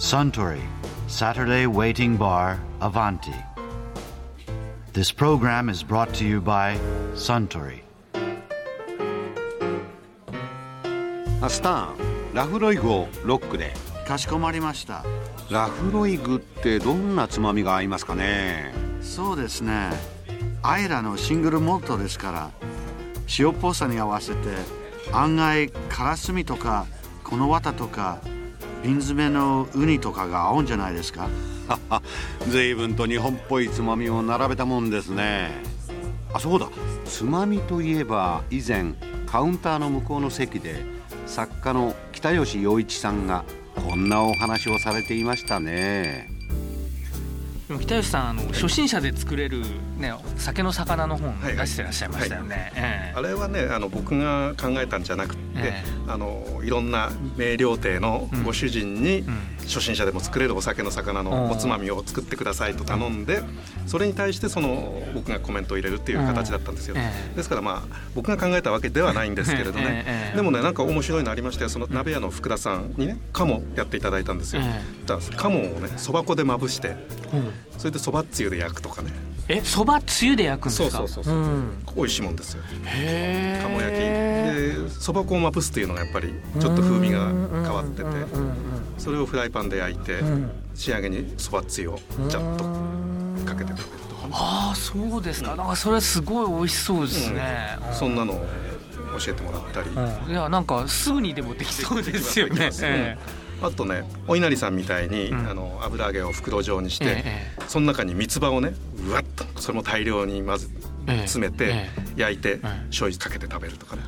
Suntory Saturday Waiting Bar Avanti. This program is brought to you by Suntory. あスタンラフロイグをロックでかしこまりましたラフロイグってどんなつまみが合いますかね？そうですねアイラのシングルモルトですから塩っぽさに合わせて案外カラスミとかこの綿とか瓶詰めのウニとかが合うんじゃないですか。随分と日本っぽいつまみを並べたもんですね。あそうだ。つまみといえば以前カウンターの向こうの席で作家の北吉陽一さんがこんなお話をされていましたね。でも北吉さんあの初心者で作れる、ね、酒の魚の本はい出してらっしゃいましたよね。ええ。あれはねあの僕が考えたんじゃなくって、えあのいろんな名料亭のご主人に、うん初心者でも作れるお酒の魚のおつまみを作ってくださいと頼んでそれに対してその僕がコメントを入れるっていう形だったんですよ、ええ。ですからまあ僕が考えたわけではないんですけれどね、ええ。でもねなんか面白いのありましてその鍋屋の福田さんにね鴨やっていただいたんですよ、えだから鴨をねそば粉でまぶしてうん。それでそばつゆで焼くとかね。えそばつゆで焼くんですか？そうそうそうそう、ん。美味しいもんですよ。へえ。鴨焼き。でそば粉をまぶすっていうのがやっぱりちょっと風味が変わっててそれをフライパンで焼いてん。仕上げにそばつゆをちゃんとかけて食べるとかね。ああそうですか。なんかそれすごい美味しそうですね、うん。そんなのを教えてもらったり。うん。いやなんかすぐにでもできそうですよね。あとねお稲荷さんみたいにうん。あの油揚げを袋状にしてええ。その中に三つ葉をねうわっとそれも大量にまずええ。詰めてえ焼いてえ醤油かけて食べるとかね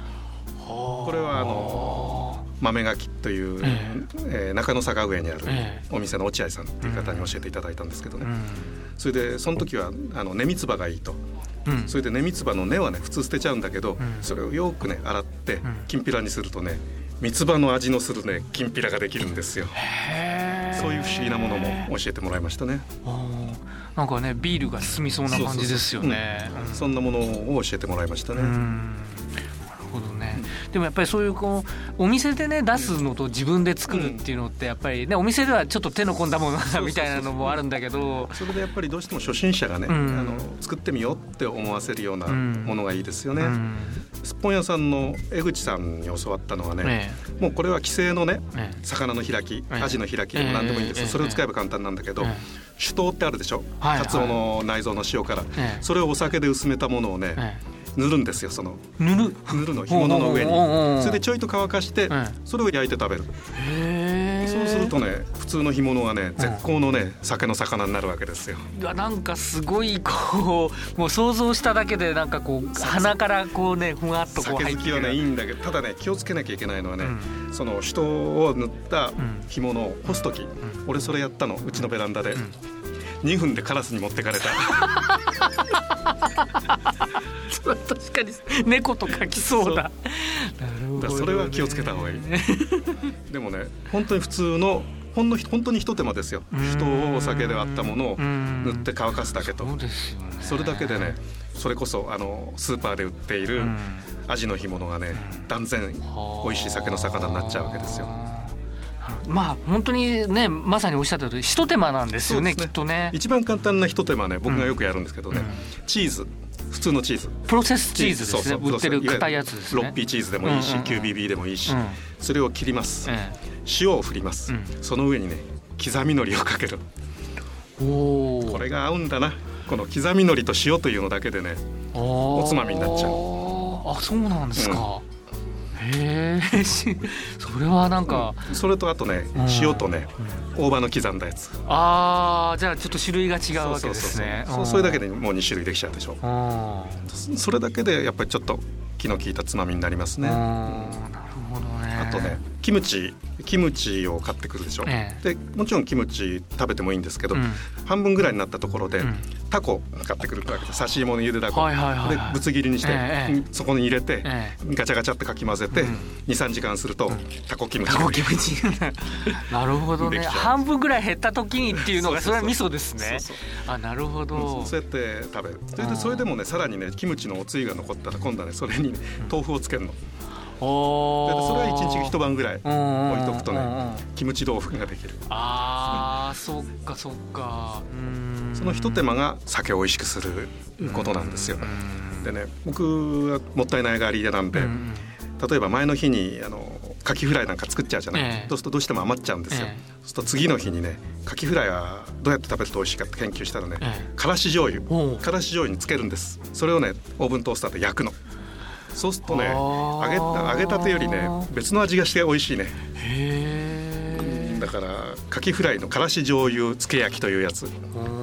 ここれはあの豆垣という、ええ。ー中野坂上にあるええ。お店の落合さんっていう方に教えていただいたんですけどね、うん。それでその時はあの根三つ葉がいいと。うん。それで根三つ葉の根はね普通捨てちゃうんだけど、ん。それをよくね洗ってん。きんぴらにするとね三つ葉の味のするねきんぴらができるんですよ。へえそういう不思議なものも教えてもらいましたね。なんかねビールが進みそうな感じですよね。そん。なものを教えてもらいましたね、でもやっぱりそういうこうお店でね出すのと自分で作るっていうのってやっぱりねお店ではちょっと手の込んだものだみたいなのもあるんだけどそれでやっぱりどうしても初心者がね、うんあの作ってみようって思わせるようなうん。ものがいいですよね、うん。すっぽん屋さんの江口さんに教わったのはね、えもうこれは既成のねええ。魚の開きええ。アジの開きでも何でもいいんです、ええ。それを使えば簡単なんだけど、ええ。酒盗ってあるでしょ、はい。はいカツオの内臓の塩辛、ええ。それをお酒で薄めたものをね、え塗るんですよそのえ塗る？塗るの干物の上に。それでちょいと乾かして、ええ。それを焼いて食べる。そうするとね普通の干物がね絶好のね酒の魚になるわけですよ。いやなんかすごいこうもう想像しただけでなんかこう鼻からこうねふわっとこう酒入ってくる。好きはねいいんだけどただね気をつけなきゃいけないのはね、その酒盗を塗った干物を干す時、俺それやったのうちのベランダで、2分でカラスに持ってかれた 確かに。猫とかきそうだ。なるほどねだからそれは気をつけた方がいい。でもね本当に普通のほんの本当に一手間ですよ。人をお酒で割ったものをうん。塗って乾かすだけと。そうですよね。それだけでねそれこそあのスーパーで売っているうん。アジの干物がね断然美味しい酒の魚になっちゃうわけですよまあ本当にねまさにおっしゃった通り一手間なんですよねそうですきっとね。一番簡単な一手間ね僕がよくやるんですけどね、チーズ。普通のチーズ。プロセスチーズですね。売ってる硬いやつですね。ロッピーチーズでもいいし、うんうんうん。QBB でもいいし、うん。それを切ります、え塩を振ります、うん。その上にね刻み海苔をかける。えおおこれが合うんだな。この刻み海苔と塩というのだけでねおおつまみになっちゃう。あそうなんですか、へえしそれはなんか、それとあとねうん。塩とね大葉の刻んだやつ。ああじゃあちょっと種類が違うわけですね。そうそうそうそう。それだけでもう2種類できちゃうでしょ。あそれだけでやっぱりちょっと気の利いたつまみになりますね。あなるほどね。あとねキムチキムチを買ってくるでしょ、え。でもちろんキムチ食べてもいいんですけど、うん。半分ぐらいになったところで、うんタコ買ってくるわけです。刺し芋のゆでだこ、はいはいはいはい。でぶつ切りにして、ええそこに入れて、えガチャガチャってかき混ぜて、うん。23時間すると、タコキムチ。タコキムチ。なるほどね。半分ぐらい減った時にっていうのがそれは味噌ですね。そうあなるほうんどそうやって食べる。それでそれでもねさらにねキムチのおつゆが残ったら今度はねそれにね豆腐をつけるのそれは1日一晩ぐらい置いとくとねうんキムチ豆腐ができる。ああそっかそっか。うん。その一手間が酒を美味しくすることなんですよ。でね僕はもったいないがりでなんでうん。例えば前の日にあのカキフライなんか作っちゃうじゃない、ええ。そうするとどうしても余っちゃうんですよ、えそうすると次の日にねカキフライはどうやって食べると美味しいかって研究したらね、ええ。からし醤油。からし醤油につけるんです。それをねオーブントースターで焼くのそうするとね。あ揚げー揚げたてよりね別の味がして美味しいね。だからカキフライのからし醤油つけ焼きというやつ。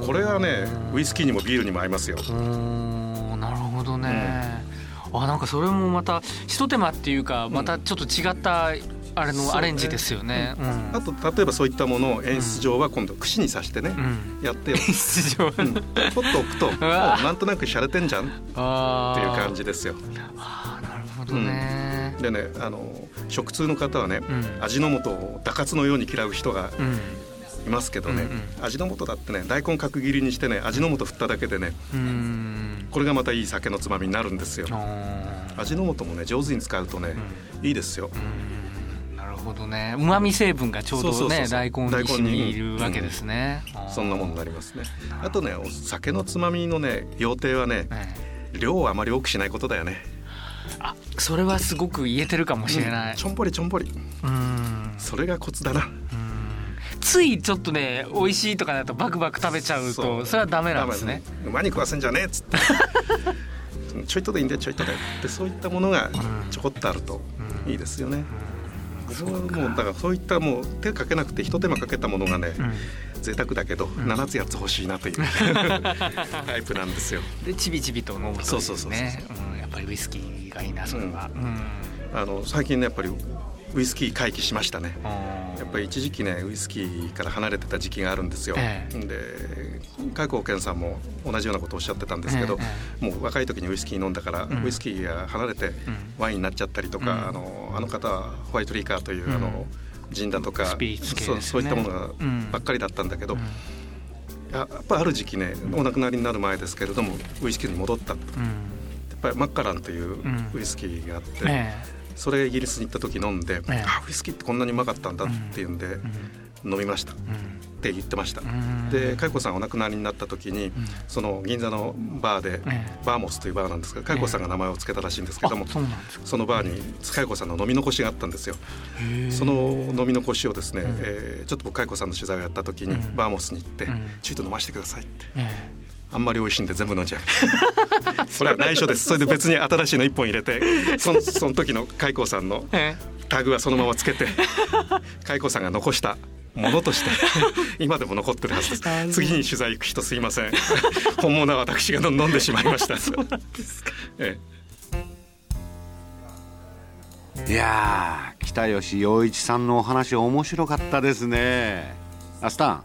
これはねウイスキーにもビールにも合いますよ。うん。なるほどね、あなんかそれもまたひと手間っていうかまたちょっと違ったあれのアレンジですよね。うん。あと例えばそういったものを演出上は今度串に刺してね、うん。やって、出場うん、取っておくともうわなんとなく洒落てんじゃんっあていう感じ。じですよ。あー。なるほどね。でねあの食通の方はね、うん。味の素を打滑のように嫌う人がうんいますけどね、うん味の素だってね大根角切りにしてね味の素振っただけでねうん。これがまたいい酒のつまみになるんですよ。味の素もね上手に使うとね、いいですよほどね。旨味成分がちょうどね大根に染みるわけですね。あーそんなもんになりますね。あとねお酒のつまみのね要点はねええ。量をあまり多くしないことだよね。あそれはすごく言えてるかもしれない。ちょんぽりちょんぽり。うん。それがコツだな。ついちょっとね美味しいとかだとバクバク食べちゃうとそれはダメなんですね。馬に食わせんじゃねえっつって。ちょいとでいいんだよちょいとで。ってそういったものがちょこっとあるといいですよね、僕はもうだからそういったもう手かけなくて一手間かけたものがね、贅沢だけど7つ8つ欲しいなという タイプなんですよ。でちびちびと飲むとそうそうそうそうねう。んやっぱりウイスキーがいいなそれは。うん。あの最近ねやっぱりウイスキー回帰しましたね。やっぱり一時期ねウイスキーから離れてた時期があるんですよ、えで海光健さんも同じようなことをおっしゃってたんですけど、えもう若い時にウイスキー飲んだから、ん。ウイスキーが離れてワインになっちゃったりとか、うん。あのあの方はホワイトリーカーという、うん。あのジンだとかね。そうそういったものがうん。ばっかりだったんだけど、ややっぱある時期ねお亡くなりになる前ですけれどもウイスキーに戻った。とやうん。っぱりマッカランといううん。ウイスキーがあって、えそれイギリスに行った時飲んで、ええ。あウイスキーってこんなにうまかったんだっていうんで、飲みました。って言ってました、ん。で佳代子さんお亡くなりになった時に、その銀座のバーで、えバーモスというバーなんですけど佳代子さんが名前を付けたらしいんですけども、あそのバーに佳代子さんの飲み残しがあったんですよ。その飲み残しをですね、えーちょっと僕佳代子さんの取材をやった時に、うん。バーモスに行って、うん。ちょいと飲ませてくださいって。えあんまり美味しいんで全部飲んじゃう。それは内緒です。それで別に新しいの1本入れて そのその時の佳代子さんのええ。タグはそのままつけて佳代子さんが残したものとして 今でも残ってるはずです。次に取材行く人すいません。本物は私が飲んでしまいました。そうなんですか、えいやー北吉陽一さんのお話面白かったですね。アスタン。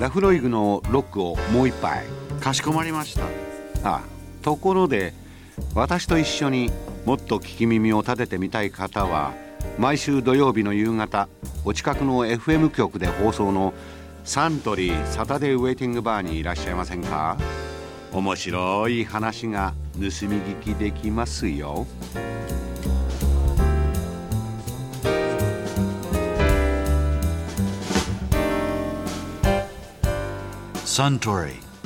ラフロイグのロックをもう一杯かしこまりました。あところで私と一緒にもっと聞き耳を立ててみたい方は毎週土曜日の夕方お近くの FM 局で放送のサントリーサタデーウェイティングバーにいらっしゃいませんか？面白い話が盗み聞きできますよ。Suntory